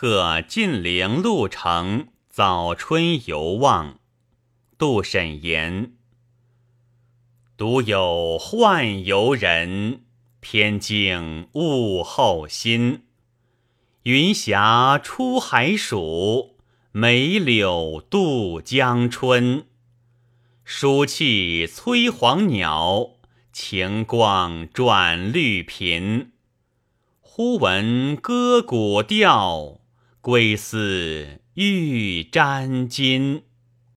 贺晋陵路程，早春游望。杜审言：独有宦游人，天境物候新。云霞出海曙，梅柳渡江春。暑气催黄鸟，晴光转绿频。忽闻歌鼓调，归思欲沾巾。